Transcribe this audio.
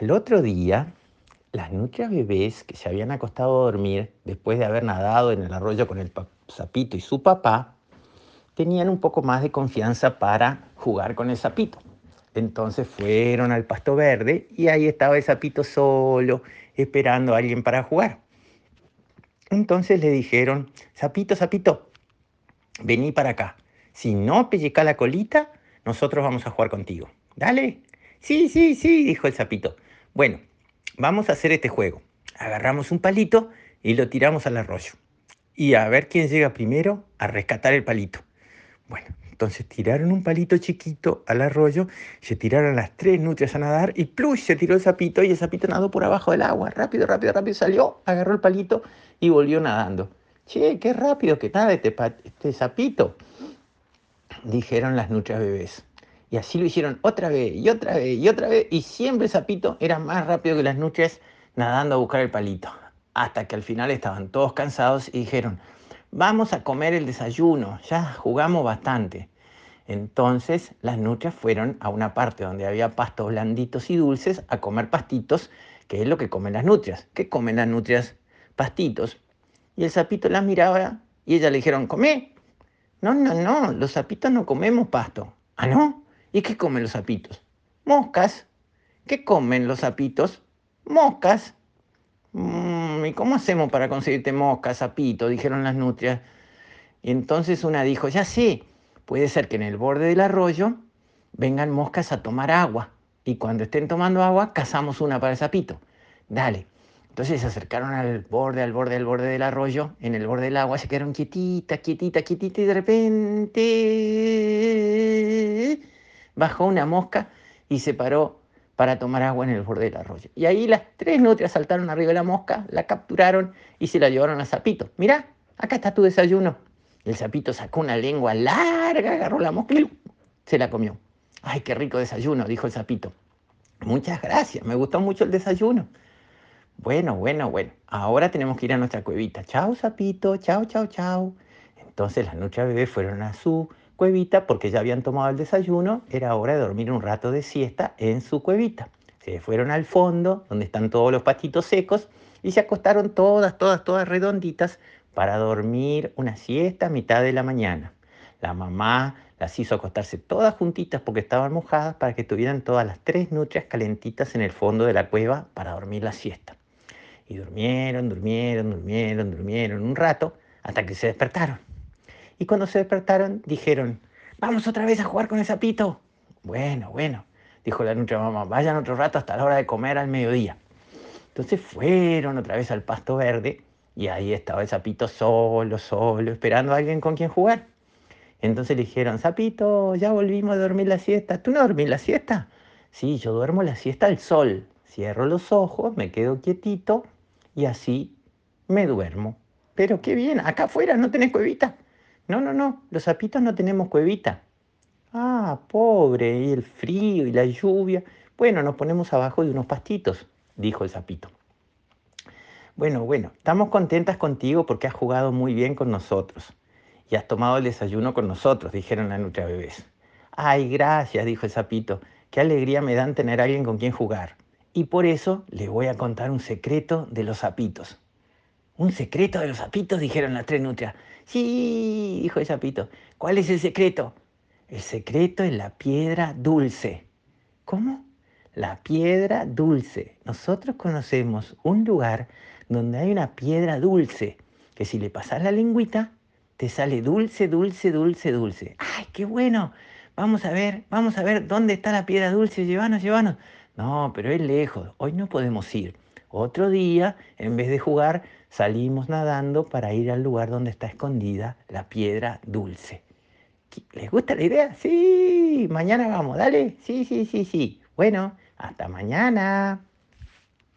Al otro día, las nutrias bebés que se habían acostado a dormir después de haber nadado en el arroyo con el sapito y su papá, tenían un poco más de confianza para jugar con el sapito. Entonces fueron al pasto verde y ahí estaba el sapito solo, esperando a alguien para jugar. Entonces le dijeron, sapito, sapito, vení para acá. Si no pelleca la colita, nosotros vamos a jugar contigo. Dale. Sí, sí, sí, dijo el sapito. Bueno, vamos a hacer este juego. Agarramos un palito y lo tiramos al arroyo. Y a ver quién llega primero a rescatar el palito. Bueno, entonces tiraron un palito chiquito al arroyo, se tiraron las tres nutrias a nadar y ¡plus! se tiró el sapito y el sapito nadó por abajo del agua. Rápido, rápido, rápido salió, agarró el palito y volvió nadando. Che, qué rápido que nada este, este sapito, dijeron las nutrias bebés. Y así lo hicieron otra vez y otra vez y otra vez. Y siempre el sapito era más rápido que las nutrias nadando a buscar el palito. Hasta que al final estaban todos cansados y dijeron, vamos a comer el desayuno, ya jugamos bastante. Entonces las nutrias fueron a una parte donde había pastos blanditos y dulces a comer pastitos, que es lo que comen las nutrias. ¿Qué comen las nutrias? Pastitos. Y el sapito las miraba y ellas le dijeron, come. No, no, no, los sapitos no comemos pasto. ¿Ah, no? ¿Y qué comen los sapitos? Moscas. ¿Qué comen los sapitos? Moscas. Mm, ¿Y cómo hacemos para conseguirte moscas, sapito? Dijeron las nutrias. Y entonces una dijo, ya sé, puede ser que en el borde del arroyo vengan moscas a tomar agua. Y cuando estén tomando agua, cazamos una para el sapito. Dale. Entonces se acercaron al borde, al borde, al borde del arroyo, en el borde del agua, se quedaron quietitas, quietitas, quietitas, y de repente bajó una mosca y se paró para tomar agua en el borde del arroyo. Y ahí las tres nutrias saltaron arriba de la mosca, la capturaron y se la llevaron al sapito. Mirá, acá está tu desayuno. El sapito sacó una lengua larga, agarró la mosca y se la comió. Ay, qué rico desayuno, dijo el sapito. Muchas gracias, me gustó mucho el desayuno. Bueno, bueno, bueno, ahora tenemos que ir a nuestra cuevita. Chao, sapito, chao, chao, chao. Entonces las nutrias bebés fueron a su cuevita porque ya habían tomado el desayuno, era hora de dormir un rato de siesta en su cuevita. Se fueron al fondo, donde están todos los pastitos secos, y se acostaron todas, todas, todas redonditas para dormir una siesta a mitad de la mañana. La mamá las hizo acostarse todas juntitas porque estaban mojadas para que tuvieran todas las tres nutrias calentitas en el fondo de la cueva para dormir la siesta. Y durmieron, durmieron, durmieron, durmieron un rato hasta que se despertaron. Y cuando se despertaron, dijeron, vamos otra vez a jugar con el sapito. Bueno, bueno, dijo la nutria mamá, vayan otro rato hasta la hora de comer al mediodía. Entonces fueron otra vez al pasto verde y ahí estaba el sapito solo, solo, esperando a alguien con quien jugar. Entonces le dijeron, sapito, ya volvimos a dormir la siesta. ¿Tú no dormís la siesta? Sí, yo duermo la siesta al sol. Cierro los ojos, me quedo quietito y así me duermo. Pero qué bien, acá afuera no tenés cuevita. No, no, no, los sapitos no tenemos cuevita. Ah, pobre, y el frío y la lluvia. Bueno, nos ponemos abajo de unos pastitos, dijo el sapito. Bueno, bueno, estamos contentas contigo porque has jugado muy bien con nosotros y has tomado el desayuno con nosotros, dijeron las nutria bebés. Ay, gracias, dijo el sapito. Qué alegría me dan tener a alguien con quien jugar. Y por eso les voy a contar un secreto de los sapitos. ¿Un secreto de los sapitos? dijeron las tres nutrias. Sí, dijo el sapito. ¿Cuál es el secreto? El secreto es la piedra dulce. ¿Cómo? La piedra dulce. Nosotros conocemos un lugar donde hay una piedra dulce, que si le pasas la lengüita, te sale dulce, dulce, dulce, dulce. ¡Ay, qué bueno! Vamos a ver, vamos a ver dónde está la piedra dulce. Llévanos, llévanos. No, pero es lejos. Hoy no podemos ir. Otro día, en vez de jugar, salimos nadando para ir al lugar donde está escondida la piedra dulce. ¿Les gusta la idea? Sí, mañana vamos, dale. Sí, sí, sí, sí. Bueno, hasta mañana.